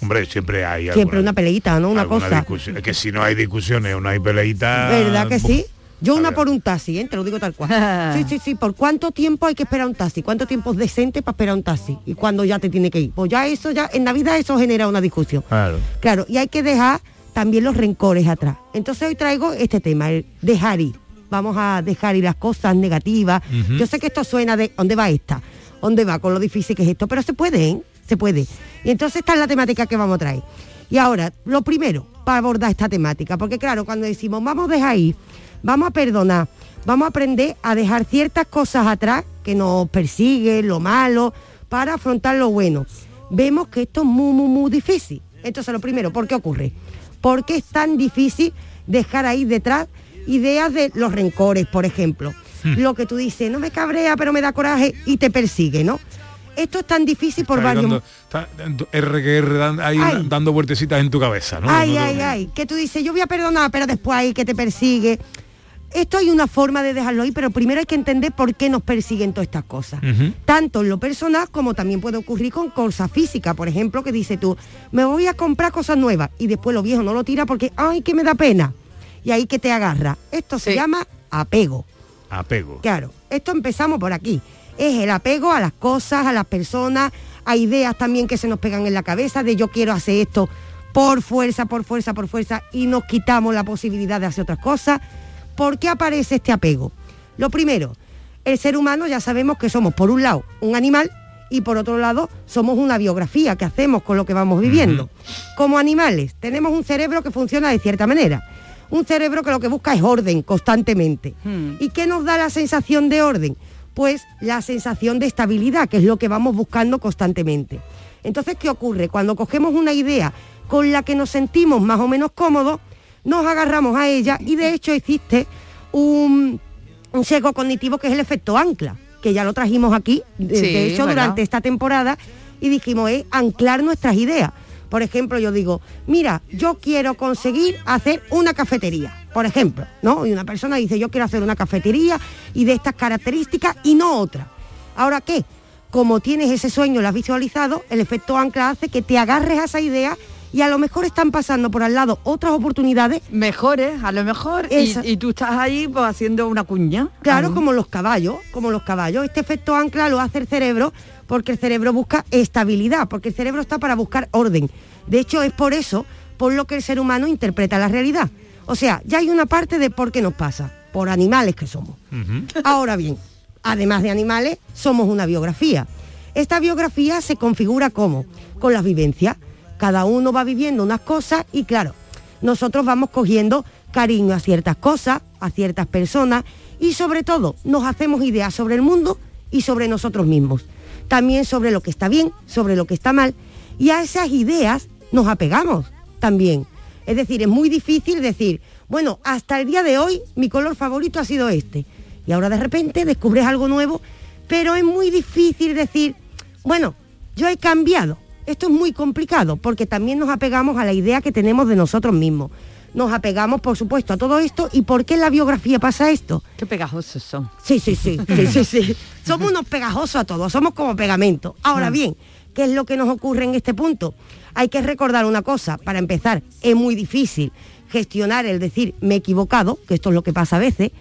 Hombre, siempre hay Siempre alguna- una peleita, ¿no? Una cosa. Es que si no hay discusiones no hay peleita... ¿Verdad que sí? Yo A una ver. por un taxi, ¿eh? te lo digo tal cual. Sí, sí, sí. ¿Por cuánto tiempo hay que esperar un taxi? ¿Cuánto tiempo es decente para esperar un taxi? ¿Y cuándo ya te tiene que ir? Pues ya eso, ya en Navidad eso genera una discusión. Claro. Claro, y hay que dejar también los rencores atrás. Entonces hoy traigo este tema, el dejar ir. Vamos a dejar ir las cosas negativas. Yo sé que esto suena de ¿dónde va esta? ¿Dónde va con lo difícil que es esto? Pero se puede, ¿eh? Se puede. Y entonces esta es la temática que vamos a traer. Y ahora, lo primero, para abordar esta temática, porque claro, cuando decimos vamos a dejar ir, vamos a perdonar, vamos a aprender a dejar ciertas cosas atrás que nos persiguen, lo malo, para afrontar lo bueno. Vemos que esto es muy, muy, muy difícil. Entonces, lo primero, ¿por qué ocurre? ¿Por qué es tan difícil dejar ahí detrás ideas de los rencores, por ejemplo? Hmm. Lo que tú dices, no me cabrea, pero me da coraje y te persigue, ¿no? Esto es tan difícil por Está ahí varios... dando- está dan- ahí Ay. dando vueltecitas en tu cabeza, ¿no? Ay, No ay, ay, que tú dices, yo voy a perdonar, pero después hay que te persigue. Esto hay una forma de dejarlo ahí, pero primero hay que entender por qué nos persiguen todas estas cosas. Tanto en lo personal como también puede ocurrir con cosas físicas. Por ejemplo, que dice tú, me voy a comprar cosas nuevas y después lo viejo no lo tira porque, ay, que me da pena. Y ahí que te agarra. Esto se llama apego. Apego. Claro, esto empezamos por aquí. Es el apego a las cosas, a las personas, a ideas también que se nos pegan en la cabeza de yo quiero hacer esto por fuerza, por fuerza, por fuerza y nos quitamos la posibilidad de hacer otras cosas. ¿Por qué aparece este apego? Lo primero, el ser humano ya sabemos que somos por un lado un animal y por otro lado somos una biografía que hacemos con lo que vamos viviendo. Como animales tenemos un cerebro que funciona de cierta manera. Un cerebro que lo que busca es orden constantemente. ¿Y qué nos da la sensación de orden? Pues la sensación de estabilidad, que es lo que vamos buscando constantemente. Entonces, ¿qué ocurre? Cuando cogemos una idea con la que nos sentimos más o menos cómodos, nos agarramos a ella y de hecho existe un, un sesgo cognitivo que es el efecto ancla, que ya lo trajimos aquí, de, Sí, de hecho, durante esta temporada, y dijimos, es anclar nuestras ideas. Por ejemplo, yo digo, mira, yo quiero conseguir hacer una cafetería, por ejemplo, ¿no? Y una persona dice, yo quiero hacer una cafetería y de estas características y no otra. Ahora, ¿qué? Como tienes ese sueño, lo has visualizado, el efecto ancla hace que te agarres a esa idea y a lo mejor están pasando por al lado otras oportunidades. Mejores, a lo mejor, y, tú estás ahí pues, haciendo una cuña. Claro, Ah. como los caballos, como los caballos. Este efecto ancla lo hace el cerebro porque el cerebro busca estabilidad, porque el cerebro está para buscar orden. De hecho, es por eso por lo que el ser humano interpreta la realidad. O sea, ya hay una parte de por qué nos pasa, por animales que somos. Ahora bien, además de animales, somos una biografía. Esta biografía se configura como con las vivencias. Cada uno va viviendo unas cosas y claro, nosotros vamos cogiendo cariño a ciertas cosas, a ciertas personas y sobre todo nos hacemos ideas sobre el mundo y sobre nosotros mismos. También sobre lo que está bien, sobre lo que está mal y a esas ideas nos apegamos también. Es decir, es muy difícil decir, bueno, hasta el día de hoy mi color favorito ha sido este. Y ahora de repente descubres algo nuevo, pero es muy difícil decir, bueno, yo he cambiado. Esto es muy complicado porque también nos apegamos a la idea que tenemos de nosotros mismos. Nos apegamos, por supuesto, a todo esto. ¿Y por qué en la biografía pasa esto? Qué pegajosos son. Sí, sí, sí, sí, sí, sí. Somos unos pegajosos a todos, somos como pegamento. Ahora bien, ¿qué es lo que nos ocurre en este punto? Hay que recordar una cosa, para empezar, es muy difícil gestionar el decir me he equivocado, que esto es lo que pasa a veces,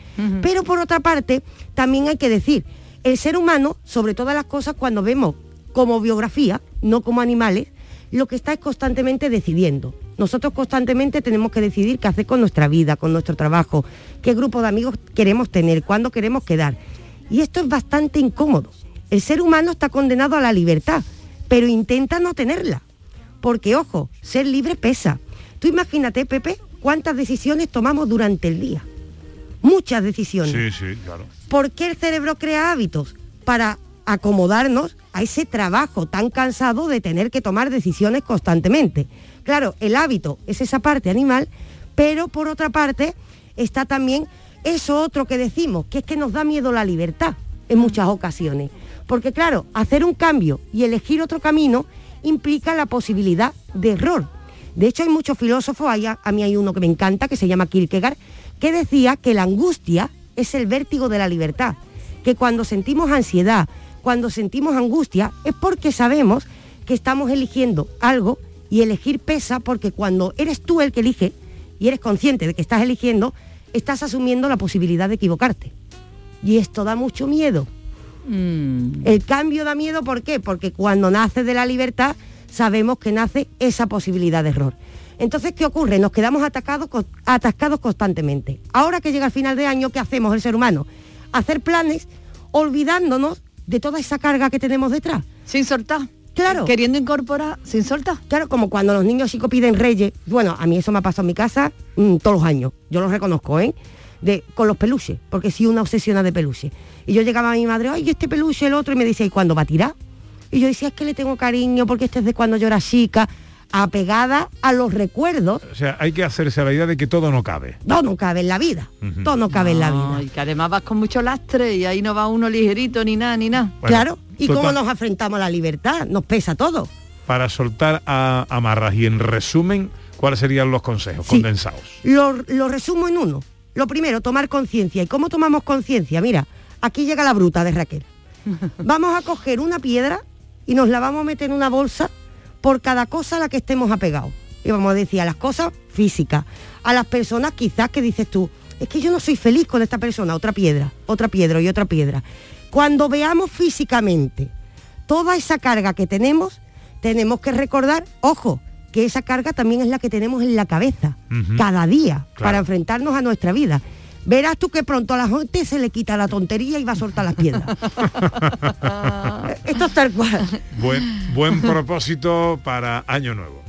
pero por otra parte, también hay que decir, el ser humano, sobre todas las cosas, cuando vemos como biografía, no como animales, lo que está es constantemente decidiendo. Nosotros constantemente tenemos que decidir qué hacer con nuestra vida, con nuestro trabajo, qué grupo de amigos queremos tener, cuándo queremos quedar. Y esto es bastante incómodo. El ser humano está condenado a la libertad, pero intenta no tenerla. Porque, ojo, ser libre pesa. Tú imagínate, Pepe, cuántas decisiones tomamos durante el día. Muchas decisiones. Sí, sí, claro. ¿Por qué el cerebro crea hábitos? Para acomodarnos a ese trabajo tan cansado de tener que tomar decisiones constantemente. Claro, el hábito es esa parte animal, pero por otra parte está también eso otro que decimos, que es que nos da miedo la libertad en muchas ocasiones. Porque claro, hacer un cambio y elegir otro camino implica la posibilidad de error. De hecho, hay muchos filósofos, hay a, a mí hay uno que me encanta, que se llama Kierkegaard, que decía que la angustia es el vértigo de la libertad, que cuando sentimos ansiedad, cuando sentimos angustia, es porque sabemos que estamos eligiendo algo y elegir pesa porque cuando eres tú el que elige y eres consciente de que estás eligiendo, estás asumiendo la posibilidad de equivocarte. Y esto da mucho miedo. Mm. El cambio da miedo, ¿por qué? Porque cuando nace de la libertad sabemos que nace esa posibilidad de error. Entonces, ¿qué ocurre? Nos quedamos atacados, atascados constantemente. Ahora que llega el final de año, ¿qué hacemos el ser humano? Hacer planes olvidándonos de toda esa carga que tenemos detrás. Sin soltar. Claro. Queriendo incorporar sin soltar. Claro, como cuando los niños chicos piden reyes. Bueno, a mí eso me ha pasado en mi casa mm, todos los años. Yo lo reconozco, ¿eh? De, con los peluches, porque sí una obsesiona de peluche. Y yo llegaba a mi madre, ay, este peluche, el otro, y me decía, ¿y cuándo va a tirar? Y yo decía, es que le tengo cariño porque este es de cuando yo era chica, apegada a los recuerdos. O sea, hay que hacerse a la idea de que todo no cabe. Todo no cabe en la vida. Todo no cabe en la vida. Ay, que además vas con mucho lastre y ahí no va uno ligerito ni nada, ni nada. claro. ¿Y pues cómo nos afrentamos a la libertad? Nos pesa todo. Para soltar a amarras y en resumen, ¿cuáles serían los consejos Sí. condensados? Lo, lo resumo en uno. Lo primero, tomar conciencia. ¿Y cómo tomamos conciencia? Mira, aquí llega la bruta de Raquel. Vamos a coger una piedra y nos la vamos a meter en una bolsa por cada cosa a la que estemos apegados. Y vamos a decir a las cosas físicas, a las personas quizás que dices tú, es que yo no soy feliz con esta persona, otra piedra, otra piedra y otra piedra. Cuando veamos físicamente toda esa carga que tenemos, tenemos que recordar, ojo, que esa carga también es la que tenemos en la cabeza, cada día, Claro. para enfrentarnos a nuestra vida. Verás tú que pronto a la gente se le quita la tontería y va a soltar las piedras. Esto es tal cual. Buen, buen propósito para Año Nuevo.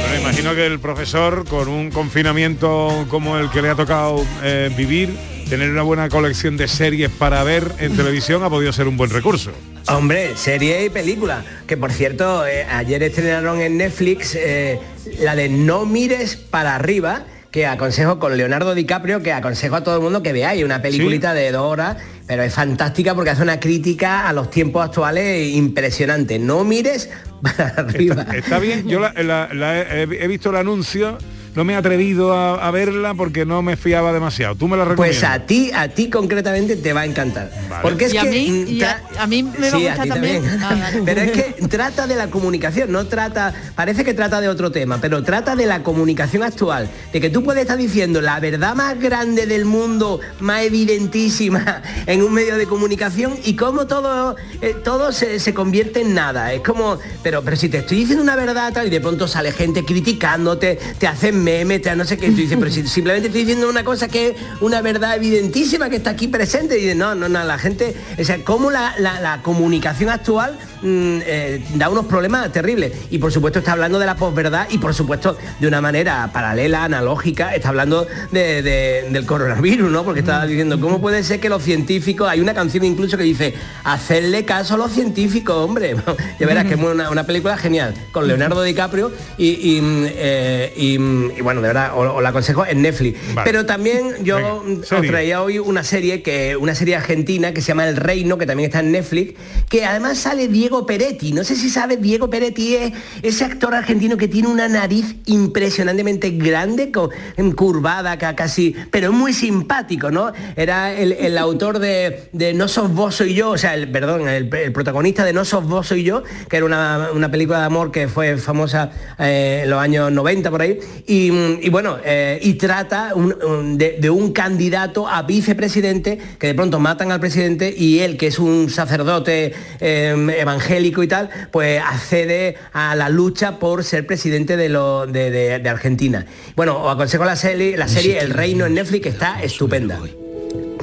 Bueno, imagino que el profesor, con un confinamiento como el que le ha tocado eh, vivir, tener una buena colección de series para ver en televisión ha podido ser un buen recurso. Hombre, serie y película. Que por cierto, eh, ayer estrenaron en Netflix eh, la de No mires para arriba, que aconsejo con Leonardo DiCaprio, que aconsejo a todo el mundo que veáis una peliculita de dos horas, pero es fantástica porque hace una crítica a los tiempos actuales impresionante. No mires para arriba. Está, está bien, yo la- la- la he, he visto el anuncio, no me he atrevido a, a verla porque no me fiaba demasiado. ¿Tú me la recomiendas? Pues a ti, a ti concretamente te va a encantar. Porque es y a que mí, y a, mí me Sí, va a a gustar ti también. también. Ah, vale. Pero es que trata de la comunicación, no trata, parece que trata de otro tema, pero trata de la comunicación actual, de que tú puedes estar diciendo la verdad más grande del mundo, más evidentísima en un medio de comunicación y cómo todo, eh, todo se, se convierte en nada. Es como, pero, pero si te estoy diciendo una verdad tal y de pronto sale gente criticándote, te hacen memes, te no sé qué, tú dices, pero si simplemente estoy diciendo una cosa que es una verdad evidentísima que está aquí presente y dices, no, no, no, la gente, o sea, cómo la, la- la comunicación actual mm, eh, da unos problemas terribles. Y por supuesto está hablando de la posverdad y por supuesto de una manera paralela, analógica, está hablando de- de- del coronavirus, ¿no? Porque estaba diciendo, ¿cómo puede ser que los científicos, hay una canción incluso que dice, hacerle caso a los científicos, hombre? ya verás que es una, una película genial, con Leonardo DiCaprio y, y, mm, eh, y, mm, y bueno, de verdad, os, os la aconsejo en Netflix. Pero también yo os serie. traía hoy una serie que una serie argentina que se llama El Reino, que también está en Netflix, que además sale Diego Peretti. No sé si sabes, Diego Peretti es ese actor argentino que tiene una nariz impresionantemente grande, con, curvada ca- casi, pero muy simpático, ¿no? Era el, el autor de, de No sos vos soy yo, o sea, el, perdón, el, el protagonista de No sos vos soy yo, que era una, una película de amor que fue famosa eh, en los años 90 por ahí. Y, y bueno, eh, y trata un- un- de, de un candidato a vicepresidente que de pronto matan al presidente y él, que es un sacerdote eh, evangélico y tal, pues accede a la lucha por ser presidente de, lo, de, de- de Argentina. Bueno, os aconsejo la serie, la serie El Reino en Netflix, que está estupenda.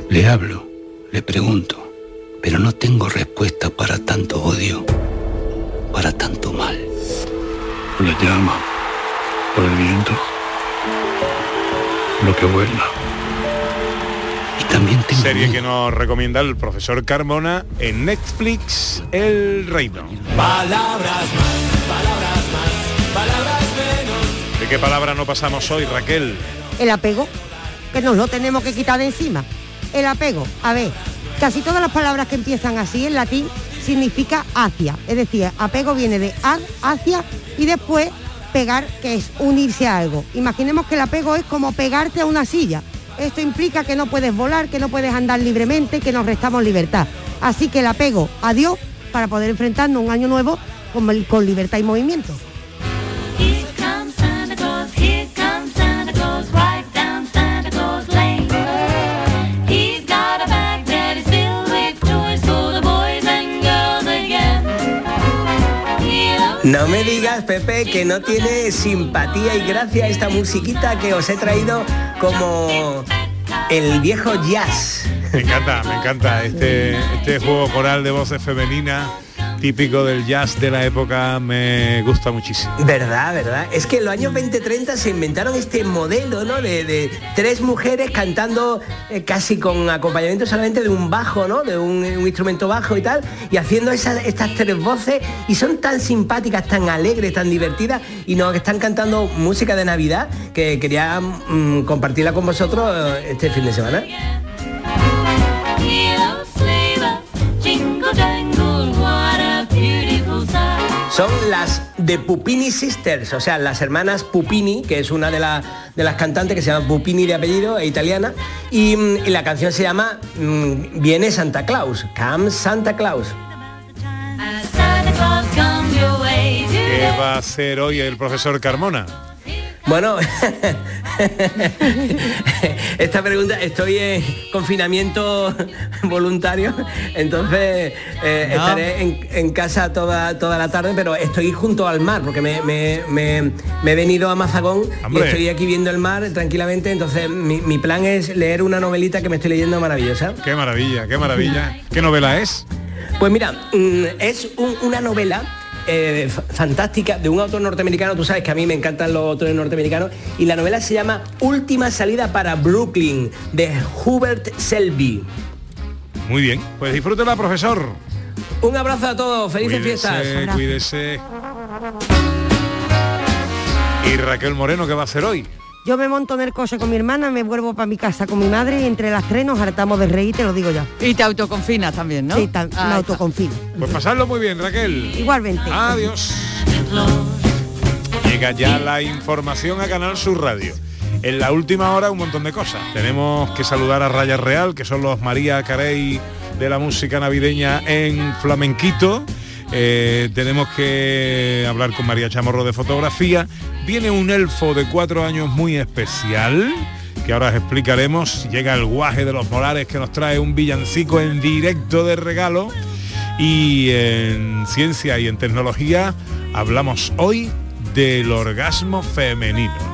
Le hablo, le pregunto, pero no tengo respuesta para tanto odio, para tanto mal. Por la llama, por el viento, lo que vuela. Y también tengo Serie que nos recomienda el profesor Carmona en Netflix, El Reino. Palabras más, palabras más, palabras menos. ¿De qué palabra no pasamos hoy, Raquel? El apego, que nos lo tenemos que quitar de encima. El apego, a ver, casi todas las palabras que empiezan así en latín significa hacia. Es decir, apego viene de ad, hacia y después pegar, que es unirse a algo. Imaginemos que el apego es como pegarte a una silla. Esto implica que no puedes volar, que no puedes andar libremente, que nos restamos libertad. Así que el apego a Dios para poder enfrentarnos un año nuevo con, con libertad y movimiento. No me digas, Pepe, que no tiene simpatía y gracia esta musiquita que os he traído como el viejo jazz. Me encanta, me encanta este, este juego coral de voces femeninas típico del jazz de la época me gusta muchísimo. ¿Verdad, verdad? Es que en los años 20-30 se inventaron este modelo, ¿no? De, de tres mujeres cantando eh, casi con acompañamiento solamente de un bajo, ¿no? De un, un instrumento bajo y tal, y haciendo esas, estas tres voces, y son tan simpáticas, tan alegres, tan divertidas, y nos están cantando música de Navidad, que quería mm, compartirla con vosotros eh, este fin de semana. Son las de Pupini Sisters, o sea, las hermanas Pupini, que es una de, la- de las cantantes que se llama Pupini de apellido, es italiana, y, mm, y la canción se llama mm, Viene Santa Claus, Come Santa Claus. ¿Qué va a hacer hoy el profesor Carmona? Bueno, esta pregunta, estoy en confinamiento voluntario, entonces eh, No. estaré en, en casa toda, toda la tarde, pero estoy junto al mar, porque me, me- me- me he venido a Mazagón y estoy aquí viendo el mar tranquilamente, entonces mi, mi plan es leer una novelita que me estoy leyendo maravillosa. Qué maravilla, qué maravilla. ¿Qué novela es? Pues mira, mm, es un- una novela eh, fantástica de un autor norteamericano, tú sabes que a mí me encantan los autores norteamericanos, y la novela se llama Última salida para Brooklyn, de Hubert Selby. Muy bien, pues disfrútela, profesor. Un abrazo a todos, felices Cuídese, fiestas. Cuídese. Y Raquel Moreno, ¿qué va a hacer hoy? Yo me monto en el coche con mi hermana, me vuelvo para mi casa con mi madre y entre las tres nos hartamos de reír, te lo digo ya. Y te autoconfinas también, ¿no? Sí, ta- me Ah, autoconfino. Pues pasarlo muy bien, Raquel. Igualmente. Adiós. Llega ya la información a Canal Sur Radio. En la última hora un montón de cosas. Tenemos que saludar a Raya Real, que son los María Carey de la música navideña en flamenquito. Eh, tenemos que hablar con María Chamorro de fotografía. Viene un elfo de cuatro años muy especial, que ahora os explicaremos. Llega el guaje de los molares que nos trae un villancico en directo de regalo. Y en ciencia y en tecnología hablamos hoy del orgasmo femenino.